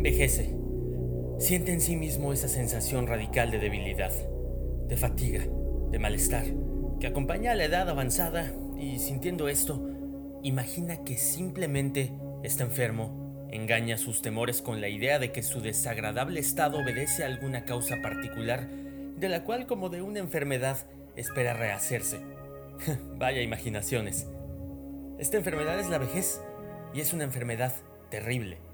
envejece. Siente en sí mismo esa sensación radical de debilidad, de fatiga, de malestar, que acompaña a la edad avanzada y sintiendo esto, imagina que simplemente está enfermo, engaña sus temores con la idea de que su desagradable estado obedece a alguna causa particular, de la cual como de una enfermedad espera rehacerse. Vaya imaginaciones. Esta enfermedad es la vejez y es una enfermedad terrible.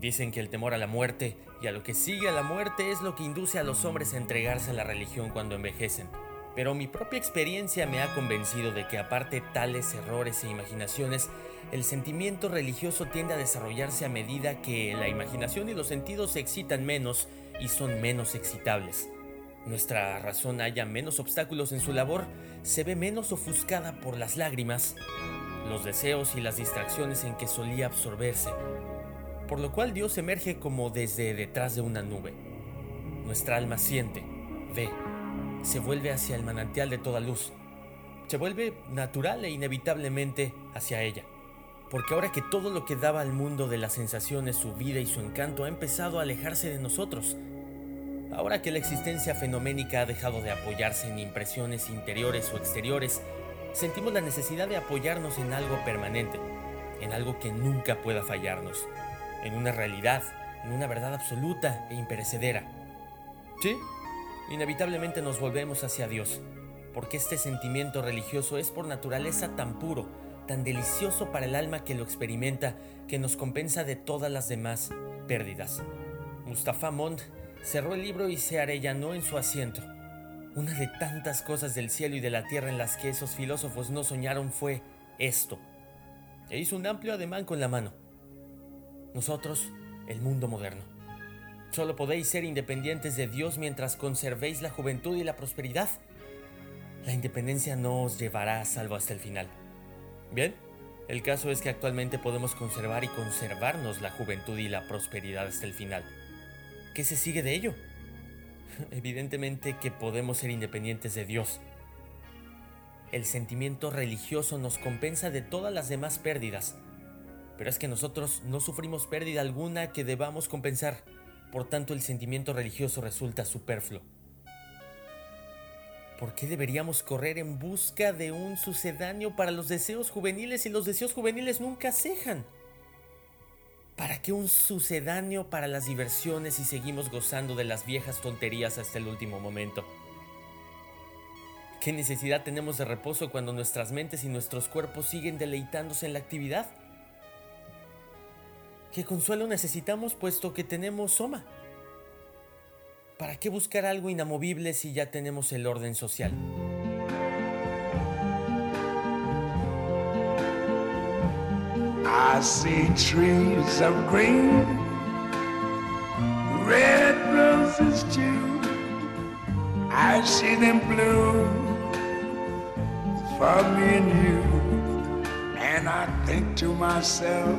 Dicen que el temor a la muerte y a lo que sigue a la muerte es lo que induce a los hombres a entregarse a la religión cuando envejecen. Pero mi propia experiencia me ha convencido de que aparte tales errores e imaginaciones, el sentimiento religioso tiende a desarrollarse a medida que la imaginación y los sentidos se excitan menos y son menos excitables. Nuestra razón haya menos obstáculos en su labor, se ve menos ofuscada por las lágrimas, los deseos y las distracciones en que solía absorberse, por lo cual Dios emerge como desde detrás de una nube. Nuestra alma siente, ve, se vuelve hacia el manantial de toda luz, se vuelve natural e inevitablemente hacia ella, porque ahora que todo lo que daba al mundo de las sensaciones, su vida y su encanto ha empezado a alejarse de nosotros, ahora que la existencia fenoménica ha dejado de apoyarse en impresiones interiores o exteriores, sentimos la necesidad de apoyarnos en algo permanente, en algo que nunca pueda fallarnos, en una realidad, en una verdad absoluta e imperecedera. Sí, inevitablemente nos volvemos hacia Dios, porque este sentimiento religioso es por naturaleza tan puro, tan delicioso para el alma que lo experimenta, que nos compensa de todas las demás pérdidas. Mustafa Mond cerró el libro y se arellanó en su asiento. Una de tantas cosas del cielo y de la tierra en las que esos filósofos no soñaron fue esto. E hizo un amplio ademán con la mano. Nosotros, el mundo moderno. Solo podéis ser independientes de Dios mientras conservéis la juventud y la prosperidad. La independencia no os llevará a salvo hasta el final. Bien, el caso es que actualmente podemos conservar y conservarnos la juventud y la prosperidad hasta el final. ¿Qué se sigue de ello? Evidentemente que podemos ser independientes de Dios. El sentimiento religioso nos compensa de todas las demás pérdidas, pero es que nosotros no sufrimos pérdida alguna que debamos compensar, por tanto el sentimiento religioso resulta superfluo. ¿Por qué deberíamos correr en busca de un sucedáneo para los deseos juveniles si los deseos juveniles nunca cejan? ¿Para qué un sucedáneo para las diversiones si seguimos gozando de las viejas tonterías hasta el último momento? ¿Qué necesidad tenemos de reposo cuando nuestras mentes y nuestros cuerpos siguen deleitándose en la actividad? ¿Qué consuelo necesitamos puesto que tenemos soma? ¿Para qué buscar algo inamovible si ya tenemos el orden social? I see trees of green, red roses too. I see them bloom for me and you. And I think to myself,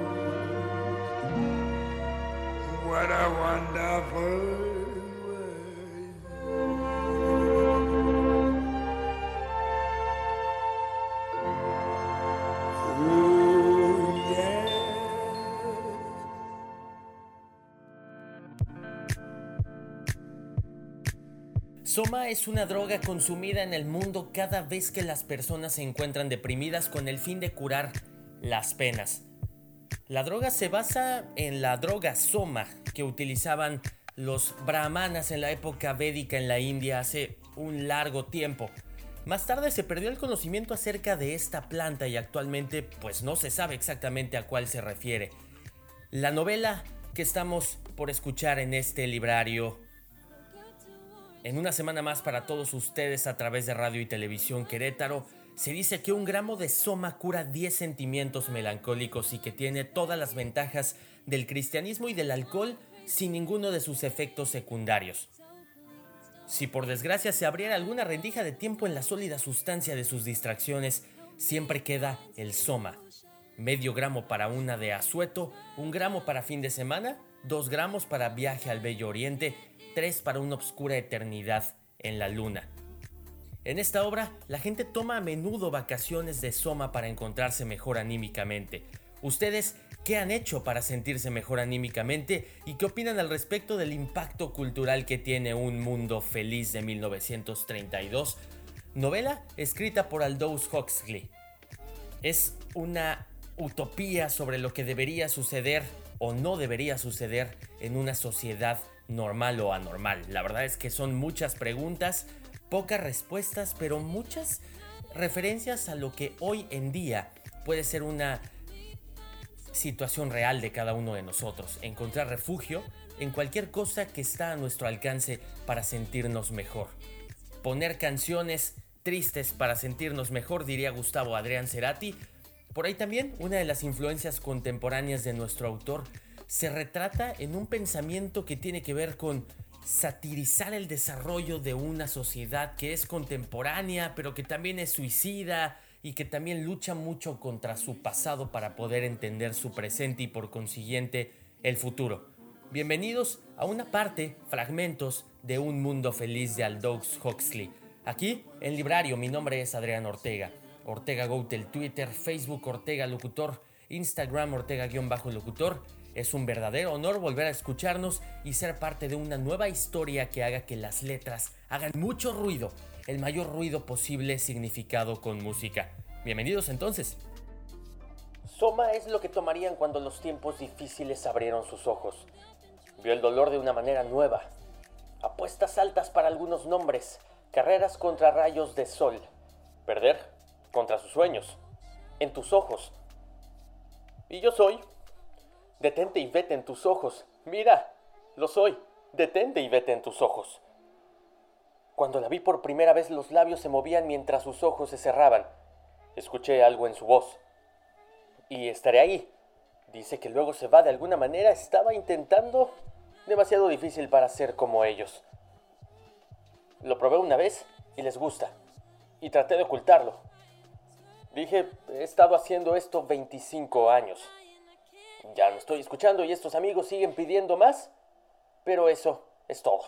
Soma es una droga consumida en el mundo cada vez que las personas se encuentran deprimidas con el fin de curar las penas. La droga se basa en la droga Soma que utilizaban los brahmanas en la época védica en la India hace un largo tiempo. Más tarde se perdió el conocimiento acerca de esta planta y actualmente pues no se sabe exactamente a cuál se refiere. La novela que estamos por escuchar en este librario en una semana más para todos ustedes a través de Radio y Televisión Querétaro, se dice que un gramo de soma cura 10 sentimientos melancólicos y que tiene todas las ventajas del cristianismo y del alcohol sin ninguno de sus efectos secundarios. Si por desgracia se abriera alguna rendija de tiempo en la sólida sustancia de sus distracciones, siempre queda el soma. Medio gramo para una de asueto, un gramo para fin de semana, dos gramos para viaje al Bello Oriente tres para una obscura eternidad en la luna. En esta obra, la gente toma a menudo vacaciones de Soma para encontrarse mejor anímicamente. ¿Ustedes qué han hecho para sentirse mejor anímicamente y qué opinan al respecto del impacto cultural que tiene Un Mundo Feliz de 1932? Novela escrita por Aldous Huxley. Es una utopía sobre lo que debería suceder o no debería suceder en una sociedad normal o anormal. La verdad es que son muchas preguntas, pocas respuestas, pero muchas referencias a lo que hoy en día puede ser una situación real de cada uno de nosotros. Encontrar refugio en cualquier cosa que está a nuestro alcance para sentirnos mejor. Poner canciones tristes para sentirnos mejor, diría Gustavo Adrián Cerati. Por ahí también una de las influencias contemporáneas de nuestro autor se retrata en un pensamiento que tiene que ver con satirizar el desarrollo de una sociedad que es contemporánea, pero que también es suicida y que también lucha mucho contra su pasado para poder entender su presente y por consiguiente el futuro. Bienvenidos a una parte, fragmentos de Un Mundo Feliz de Aldous Huxley. Aquí en Librario, mi nombre es Adrián Ortega. Ortega Goutel, Twitter, Facebook Ortega Locutor, Instagram Ortega-Locutor es un verdadero honor volver a escucharnos y ser parte de una nueva historia que haga que las letras hagan mucho ruido, el mayor ruido posible significado con música. Bienvenidos entonces. Soma es lo que tomarían cuando los tiempos difíciles abrieron sus ojos. Vio el dolor de una manera nueva. Apuestas altas para algunos nombres, carreras contra rayos de sol. Perder contra sus sueños, en tus ojos. Y yo soy Detente y vete en tus ojos. Mira, lo soy. Detente y vete en tus ojos. Cuando la vi por primera vez los labios se movían mientras sus ojos se cerraban. Escuché algo en su voz. Y estaré ahí. Dice que luego se va de alguna manera. Estaba intentando... Demasiado difícil para ser como ellos. Lo probé una vez y les gusta. Y traté de ocultarlo. Dije, he estado haciendo esto 25 años. Ya no estoy escuchando y estos amigos siguen pidiendo más, pero eso es todo.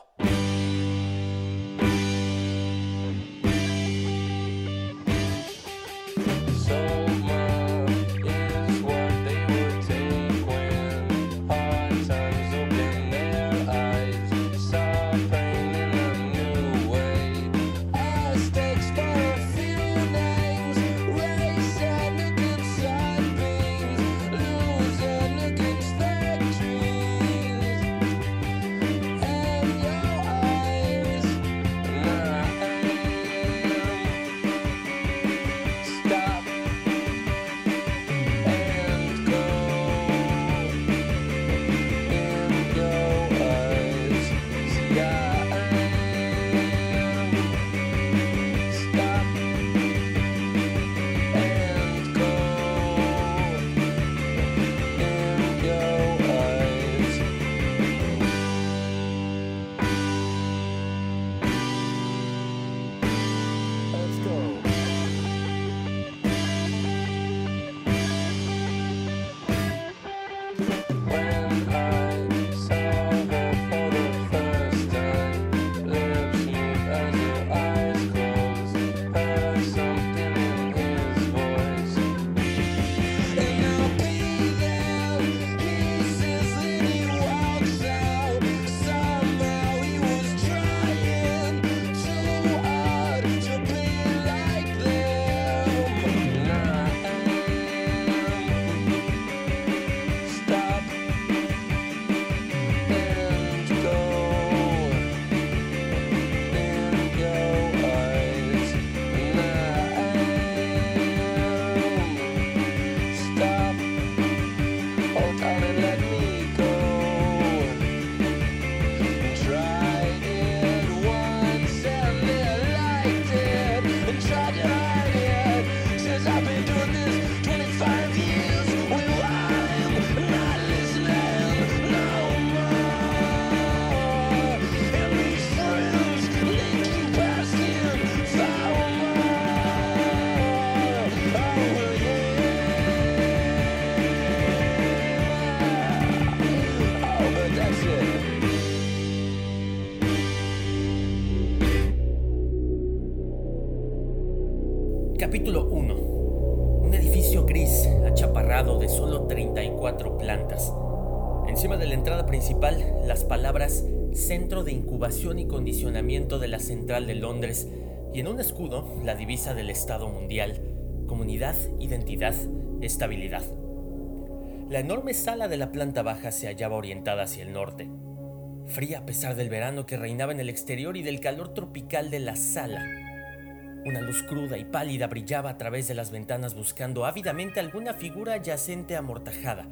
Principal, las palabras Centro de Incubación y Condicionamiento de la Central de Londres y en un escudo la divisa del Estado Mundial, Comunidad, Identidad, Estabilidad. La enorme sala de la planta baja se hallaba orientada hacia el norte, fría a pesar del verano que reinaba en el exterior y del calor tropical de la sala. Una luz cruda y pálida brillaba a través de las ventanas buscando ávidamente alguna figura yacente amortajada,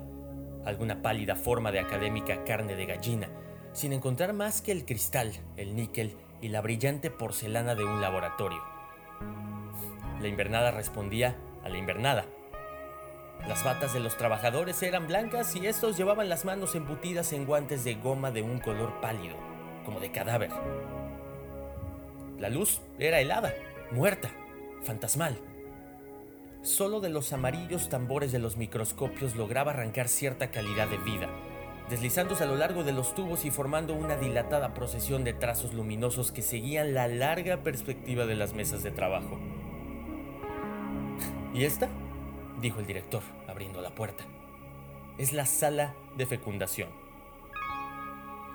alguna pálida forma de académica carne de gallina, sin encontrar más que el cristal, el níquel y la brillante porcelana de un laboratorio. La invernada respondía a la invernada. Las batas de los trabajadores eran blancas y estos llevaban las manos embutidas en guantes de goma de un color pálido, como de cadáver. La luz era helada muerta, fantasmal. Solo de los amarillos tambores de los microscopios lograba arrancar cierta calidad de vida, deslizándose a lo largo de los tubos y formando una dilatada procesión de trazos luminosos que seguían la larga perspectiva de las mesas de trabajo. ¿Y esta? dijo el director, abriendo la puerta. Es la sala de fecundación.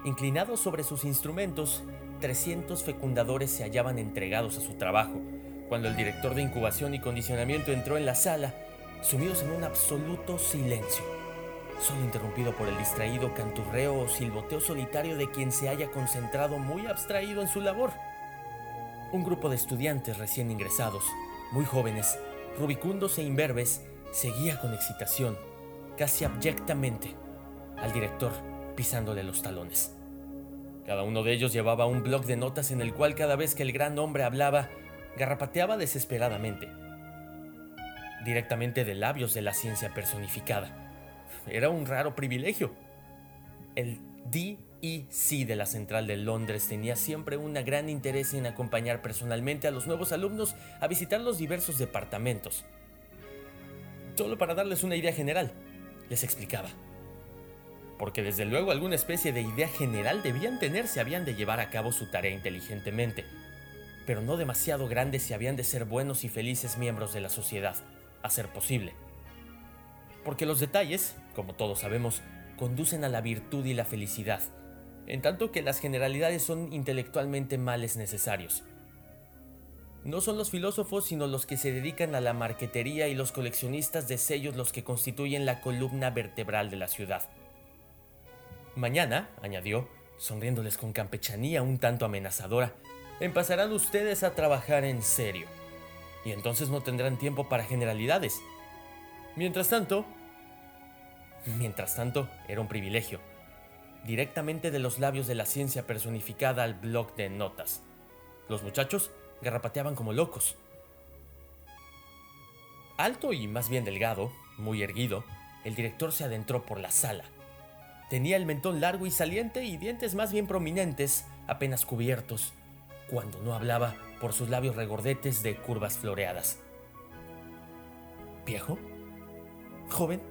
Inclinados sobre sus instrumentos, 300 fecundadores se hallaban entregados a su trabajo, cuando el director de incubación y condicionamiento entró en la sala, sumidos en un absoluto silencio, solo interrumpido por el distraído canturreo o silboteo solitario de quien se haya concentrado muy abstraído en su labor. Un grupo de estudiantes recién ingresados, muy jóvenes, rubicundos e imberbes, seguía con excitación, casi abyectamente, al director pisándole los talones. Cada uno de ellos llevaba un bloc de notas en el cual cada vez que el gran hombre hablaba, garrapateaba desesperadamente, directamente de labios de la ciencia personificada. Era un raro privilegio. El DEC de la Central de Londres tenía siempre un gran interés en acompañar personalmente a los nuevos alumnos a visitar los diversos departamentos. Solo para darles una idea general, les explicaba porque desde luego alguna especie de idea general debían tener si habían de llevar a cabo su tarea inteligentemente, pero no demasiado grandes si habían de ser buenos y felices miembros de la sociedad, a ser posible. Porque los detalles, como todos sabemos, conducen a la virtud y la felicidad, en tanto que las generalidades son intelectualmente males necesarios. No son los filósofos, sino los que se dedican a la marquetería y los coleccionistas de sellos los que constituyen la columna vertebral de la ciudad. Mañana, añadió, sonriéndoles con campechanía un tanto amenazadora, empezarán ustedes a trabajar en serio. Y entonces no tendrán tiempo para generalidades. Mientras tanto, mientras tanto, era un privilegio. Directamente de los labios de la ciencia personificada al blog de notas. Los muchachos garrapateaban como locos. Alto y más bien delgado, muy erguido, el director se adentró por la sala Tenía el mentón largo y saliente y dientes más bien prominentes, apenas cubiertos, cuando no hablaba por sus labios regordetes de curvas floreadas. ¿Viejo? ¿Joven?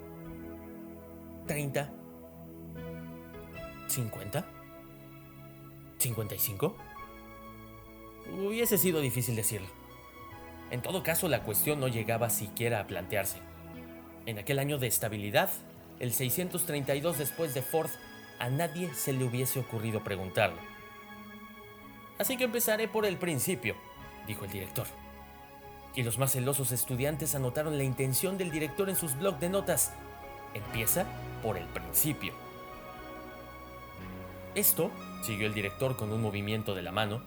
¿30? ¿50? ¿55? Hubiese sido difícil decirlo. En todo caso, la cuestión no llegaba siquiera a plantearse. En aquel año de estabilidad, el 632 después de Ford, a nadie se le hubiese ocurrido preguntarlo. Así que empezaré por el principio, dijo el director. Y los más celosos estudiantes anotaron la intención del director en sus blocs de notas. Empieza por el principio. Esto, siguió el director con un movimiento de la mano,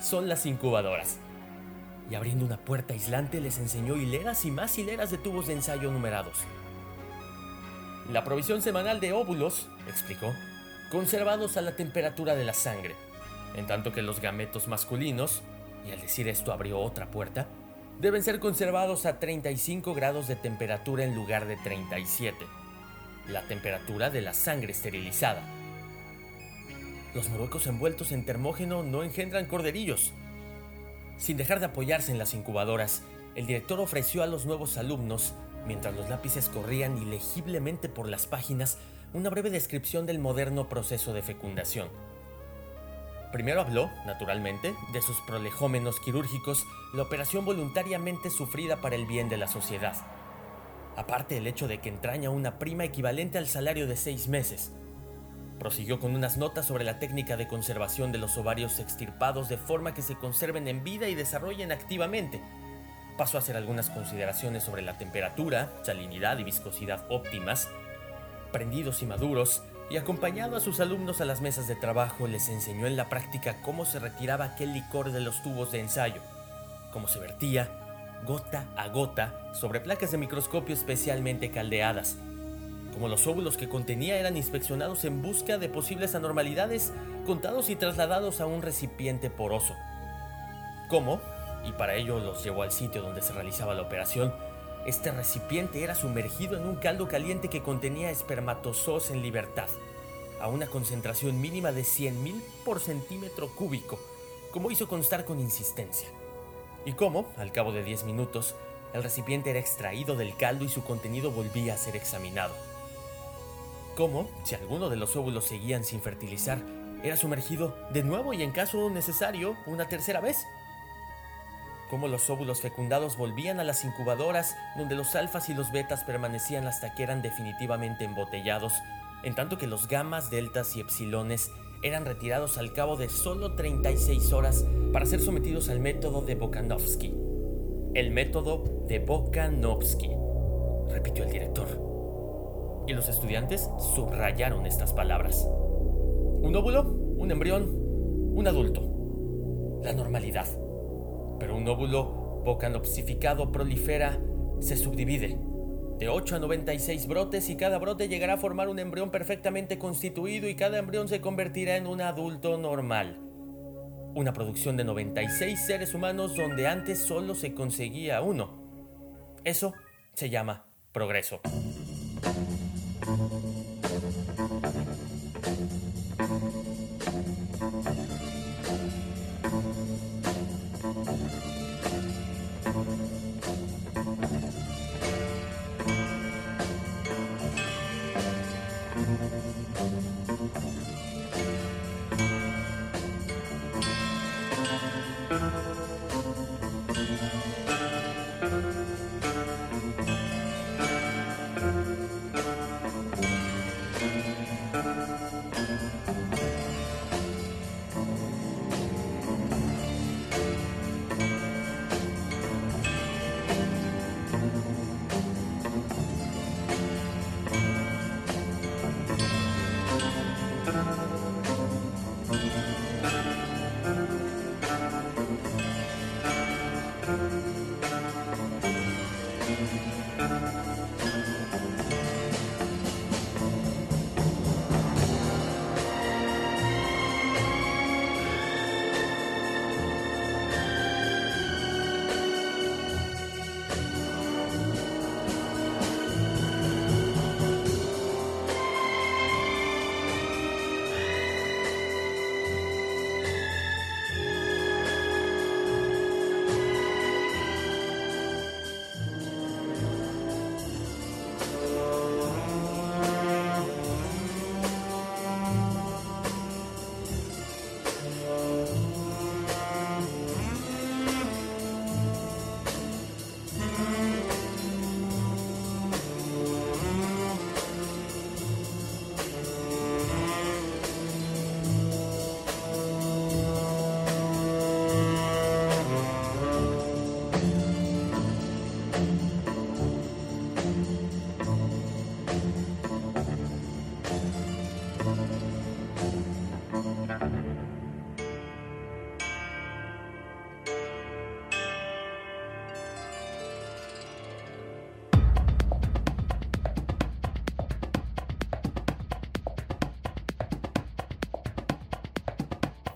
son las incubadoras. Y abriendo una puerta aislante les enseñó hileras y más hileras de tubos de ensayo numerados. La provisión semanal de óvulos, explicó, conservados a la temperatura de la sangre, en tanto que los gametos masculinos, y al decir esto abrió otra puerta, deben ser conservados a 35 grados de temperatura en lugar de 37, la temperatura de la sangre esterilizada. Los moruecos envueltos en termógeno no engendran corderillos. Sin dejar de apoyarse en las incubadoras, el director ofreció a los nuevos alumnos mientras los lápices corrían ilegiblemente por las páginas, una breve descripción del moderno proceso de fecundación. Primero habló, naturalmente, de sus prolejómenos quirúrgicos, la operación voluntariamente sufrida para el bien de la sociedad. Aparte el hecho de que entraña una prima equivalente al salario de seis meses. Prosiguió con unas notas sobre la técnica de conservación de los ovarios extirpados de forma que se conserven en vida y desarrollen activamente. Pasó a hacer algunas consideraciones sobre la temperatura, salinidad y viscosidad óptimas, prendidos y maduros, y acompañado a sus alumnos a las mesas de trabajo les enseñó en la práctica cómo se retiraba aquel licor de los tubos de ensayo, cómo se vertía, gota a gota, sobre placas de microscopio especialmente caldeadas, cómo los óvulos que contenía eran inspeccionados en busca de posibles anormalidades, contados y trasladados a un recipiente poroso. Cómo, y para ello los llevó al sitio donde se realizaba la operación, este recipiente era sumergido en un caldo caliente que contenía espermatozoos en libertad, a una concentración mínima de 100.000 por centímetro cúbico, como hizo constar con insistencia. Y cómo, al cabo de 10 minutos, el recipiente era extraído del caldo y su contenido volvía a ser examinado. Cómo, si alguno de los óvulos seguían sin fertilizar, era sumergido de nuevo y en caso necesario una tercera vez cómo los óvulos fecundados volvían a las incubadoras donde los alfas y los betas permanecían hasta que eran definitivamente embotellados, en tanto que los gamas, deltas y epsilones eran retirados al cabo de solo 36 horas para ser sometidos al método de Bokanovsky. El método de Bokanovsky, repitió el director. Y los estudiantes subrayaron estas palabras. Un óvulo, un embrión, un adulto. La normalidad pero un óvulo bocanopsificado prolifera, se subdivide. De 8 a 96 brotes y cada brote llegará a formar un embrión perfectamente constituido y cada embrión se convertirá en un adulto normal. Una producción de 96 seres humanos donde antes solo se conseguía uno. Eso se llama progreso.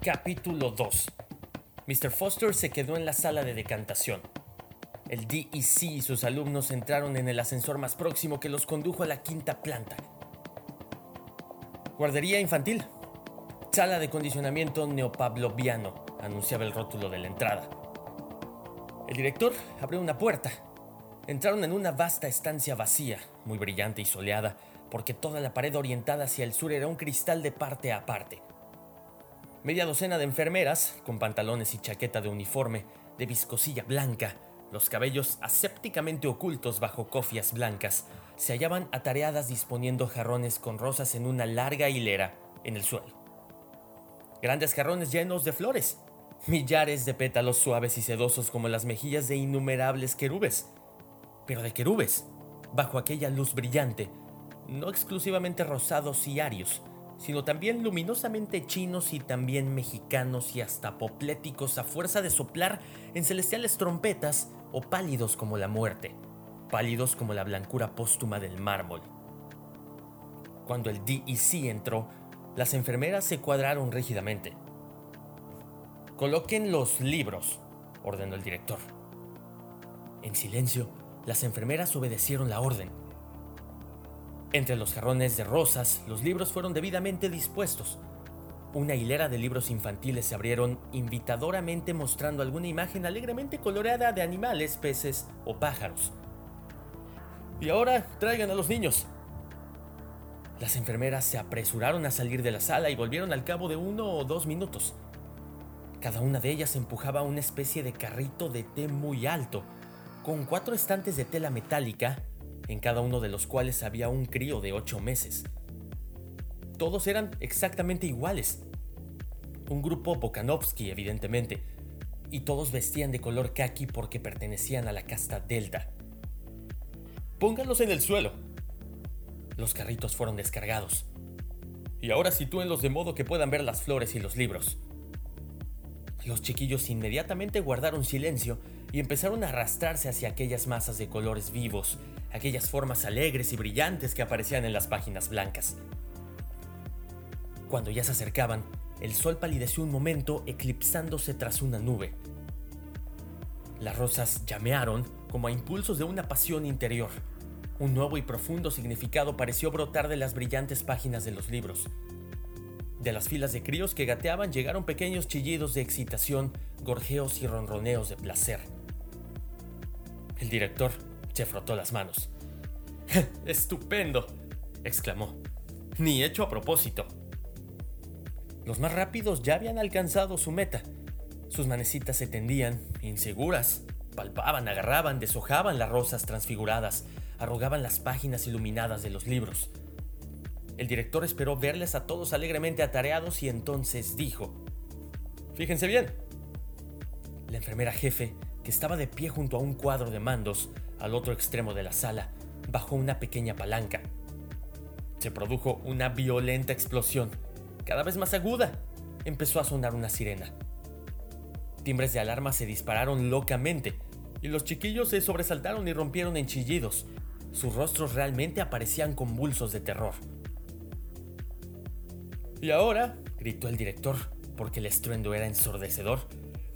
Capítulo 2. Mr. Foster se quedó en la sala de decantación. El DEC y sus alumnos entraron en el ascensor más próximo que los condujo a la quinta planta. Guardería infantil. Sala de condicionamiento neopavloviano, anunciaba el rótulo de la entrada. El director abrió una puerta. Entraron en una vasta estancia vacía, muy brillante y soleada, porque toda la pared orientada hacia el sur era un cristal de parte a parte. Media docena de enfermeras, con pantalones y chaqueta de uniforme, de viscosilla blanca, los cabellos asépticamente ocultos bajo cofias blancas, se hallaban atareadas disponiendo jarrones con rosas en una larga hilera en el suelo. Grandes jarrones llenos de flores, millares de pétalos suaves y sedosos como las mejillas de innumerables querubes, pero de querubes, bajo aquella luz brillante, no exclusivamente rosados y arios, sino también luminosamente chinos y también mexicanos y hasta apopléticos a fuerza de soplar en celestiales trompetas o pálidos como la muerte, pálidos como la blancura póstuma del mármol. Cuando el DEC entró, las enfermeras se cuadraron rígidamente. Coloquen los libros, ordenó el director. En silencio, las enfermeras obedecieron la orden entre los jarrones de rosas, los libros fueron debidamente dispuestos. Una hilera de libros infantiles se abrieron invitadoramente mostrando alguna imagen alegremente coloreada de animales, peces o pájaros. Y ahora traigan a los niños. Las enfermeras se apresuraron a salir de la sala y volvieron al cabo de uno o dos minutos. Cada una de ellas empujaba una especie de carrito de té muy alto, con cuatro estantes de tela metálica en cada uno de los cuales había un crío de ocho meses. Todos eran exactamente iguales. Un grupo Bokanovsky, evidentemente, y todos vestían de color khaki porque pertenecían a la casta Delta. Pónganlos en el suelo. Los carritos fueron descargados. Y ahora sitúenlos de modo que puedan ver las flores y los libros. Los chiquillos inmediatamente guardaron silencio y empezaron a arrastrarse hacia aquellas masas de colores vivos aquellas formas alegres y brillantes que aparecían en las páginas blancas. Cuando ya se acercaban, el sol palideció un momento eclipsándose tras una nube. Las rosas llamearon como a impulsos de una pasión interior. Un nuevo y profundo significado pareció brotar de las brillantes páginas de los libros. De las filas de críos que gateaban llegaron pequeños chillidos de excitación, gorjeos y ronroneos de placer. El director, se frotó las manos. ¡Estupendo! exclamó. Ni hecho a propósito. Los más rápidos ya habían alcanzado su meta. Sus manecitas se tendían, inseguras. Palpaban, agarraban, deshojaban las rosas transfiguradas, arrugaban las páginas iluminadas de los libros. El director esperó verles a todos alegremente atareados y entonces dijo, Fíjense bien. La enfermera jefe, que estaba de pie junto a un cuadro de mandos, al otro extremo de la sala, bajo una pequeña palanca. Se produjo una violenta explosión, cada vez más aguda. Empezó a sonar una sirena. Timbres de alarma se dispararon locamente y los chiquillos se sobresaltaron y rompieron en chillidos. Sus rostros realmente aparecían convulsos de terror. Y ahora, gritó el director, porque el estruendo era ensordecedor,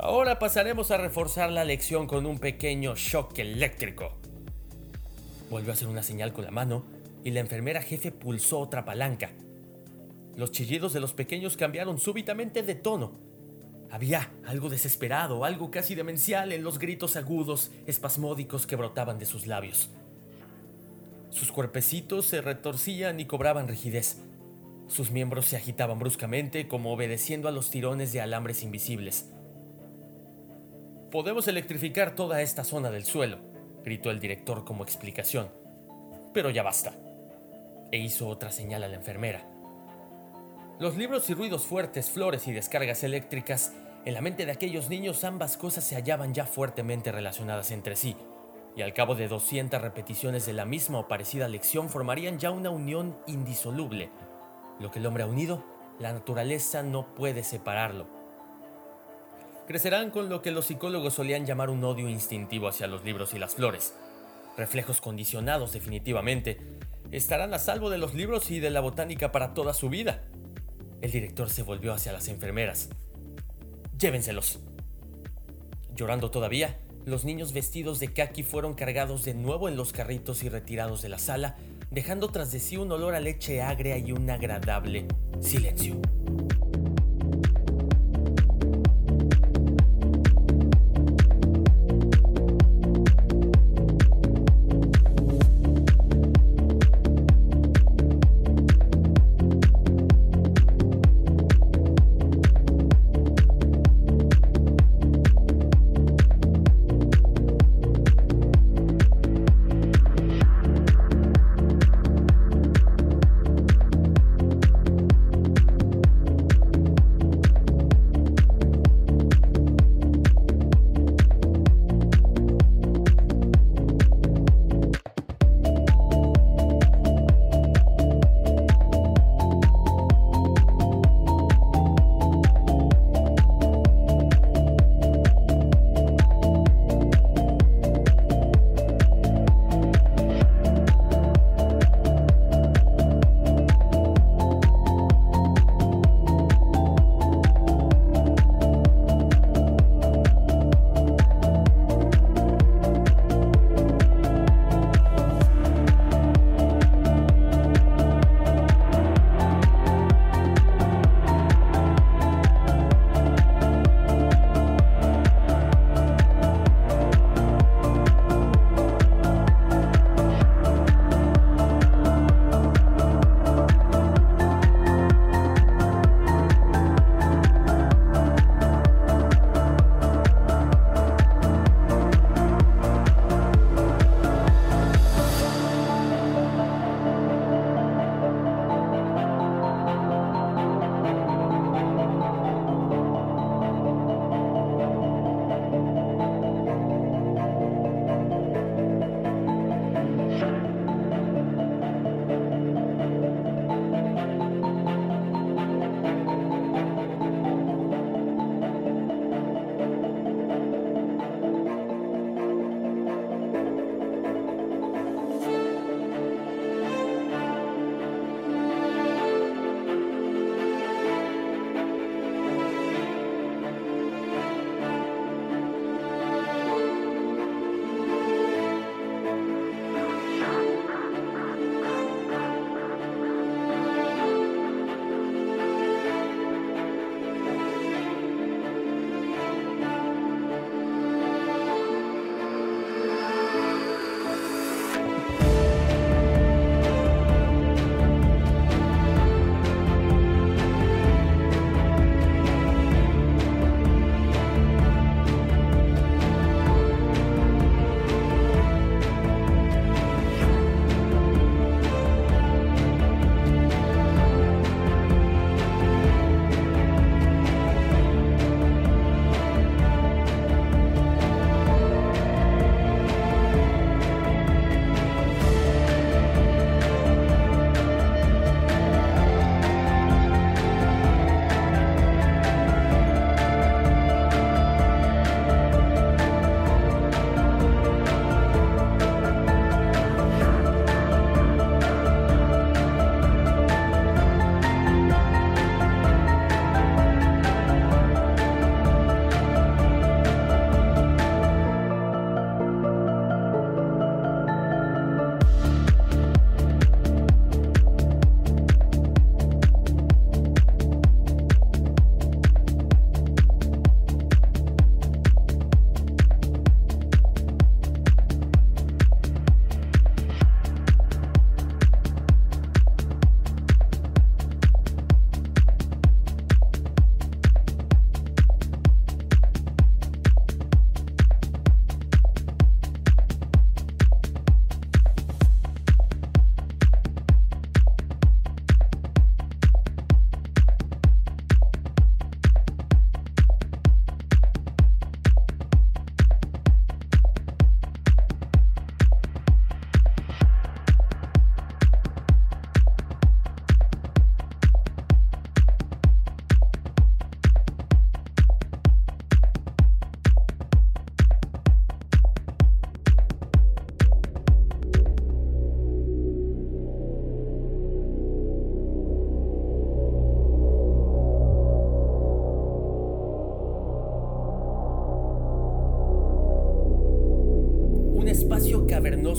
Ahora pasaremos a reforzar la lección con un pequeño shock eléctrico. Volvió a hacer una señal con la mano y la enfermera jefe pulsó otra palanca. Los chillidos de los pequeños cambiaron súbitamente de tono. Había algo desesperado, algo casi demencial en los gritos agudos, espasmódicos que brotaban de sus labios. Sus cuerpecitos se retorcían y cobraban rigidez. Sus miembros se agitaban bruscamente como obedeciendo a los tirones de alambres invisibles. Podemos electrificar toda esta zona del suelo, gritó el director como explicación. Pero ya basta. E hizo otra señal a la enfermera. Los libros y ruidos fuertes, flores y descargas eléctricas, en la mente de aquellos niños ambas cosas se hallaban ya fuertemente relacionadas entre sí, y al cabo de 200 repeticiones de la misma o parecida lección formarían ya una unión indisoluble. Lo que el hombre ha unido, la naturaleza no puede separarlo crecerán con lo que los psicólogos solían llamar un odio instintivo hacia los libros y las flores. Reflejos condicionados definitivamente. Estarán a salvo de los libros y de la botánica para toda su vida. El director se volvió hacia las enfermeras. Llévenselos. Llorando todavía, los niños vestidos de kaki fueron cargados de nuevo en los carritos y retirados de la sala, dejando tras de sí un olor a leche agria y un agradable silencio.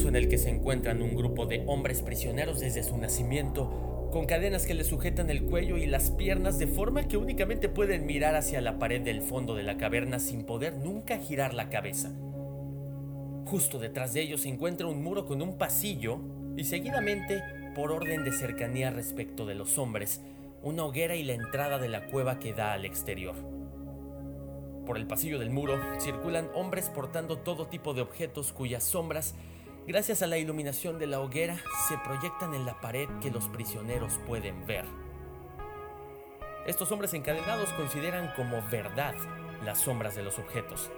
En el que se encuentran un grupo de hombres prisioneros desde su nacimiento, con cadenas que les sujetan el cuello y las piernas de forma que únicamente pueden mirar hacia la pared del fondo de la caverna sin poder nunca girar la cabeza. Justo detrás de ellos se encuentra un muro con un pasillo y seguidamente, por orden de cercanía respecto de los hombres, una hoguera y la entrada de la cueva que da al exterior. Por el pasillo del muro circulan hombres portando todo tipo de objetos cuyas sombras, gracias a la iluminación de la hoguera, se proyectan en la pared que los prisioneros pueden ver. Estos hombres encadenados consideran como verdad las sombras de los objetos.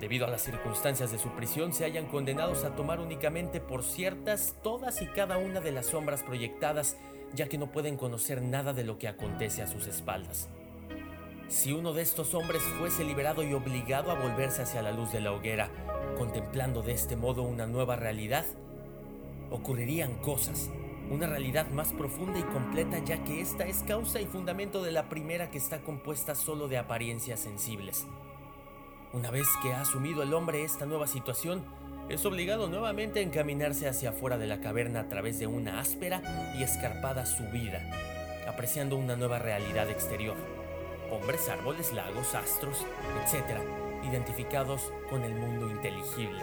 Debido a las circunstancias de su prisión, se hallan condenados a tomar únicamente por ciertas todas y cada una de las sombras proyectadas, ya que no pueden conocer nada de lo que acontece a sus espaldas. Si uno de estos hombres fuese liberado y obligado a volverse hacia la luz de la hoguera, contemplando de este modo una nueva realidad, ocurrirían cosas, una realidad más profunda y completa ya que esta es causa y fundamento de la primera que está compuesta solo de apariencias sensibles. Una vez que ha asumido el hombre esta nueva situación, es obligado nuevamente a encaminarse hacia afuera de la caverna a través de una áspera y escarpada subida, apreciando una nueva realidad exterior. Hombres, árboles, lagos, astros, etc., identificados con el mundo inteligible.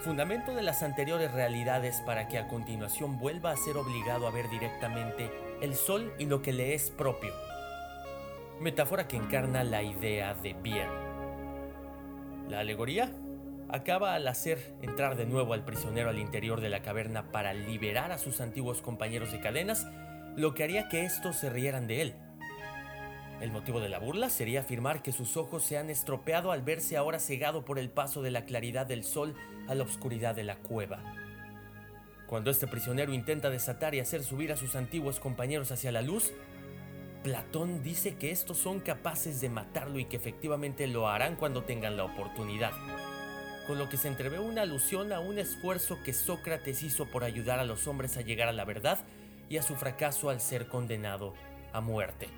Fundamento de las anteriores realidades para que a continuación vuelva a ser obligado a ver directamente el sol y lo que le es propio. Metáfora que encarna la idea de bien. La alegoría acaba al hacer entrar de nuevo al prisionero al interior de la caverna para liberar a sus antiguos compañeros de cadenas, lo que haría que estos se rieran de él. El motivo de la burla sería afirmar que sus ojos se han estropeado al verse ahora cegado por el paso de la claridad del sol a la oscuridad de la cueva. Cuando este prisionero intenta desatar y hacer subir a sus antiguos compañeros hacia la luz, Platón dice que estos son capaces de matarlo y que efectivamente lo harán cuando tengan la oportunidad, con lo que se entrevé una alusión a un esfuerzo que Sócrates hizo por ayudar a los hombres a llegar a la verdad y a su fracaso al ser condenado a muerte.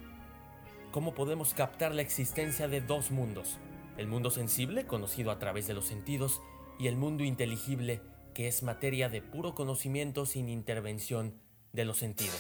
¿Cómo podemos captar la existencia de dos mundos? El mundo sensible, conocido a través de los sentidos, y el mundo inteligible, que es materia de puro conocimiento sin intervención de los sentidos.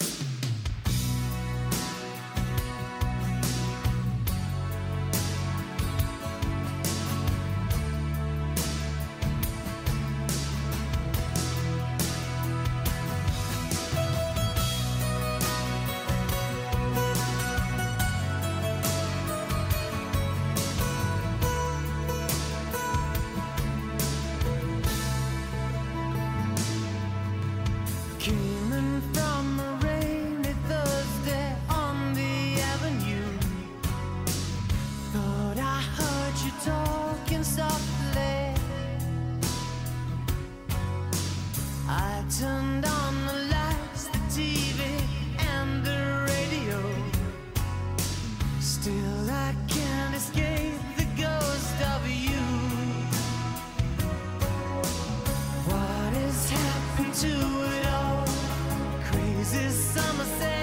But I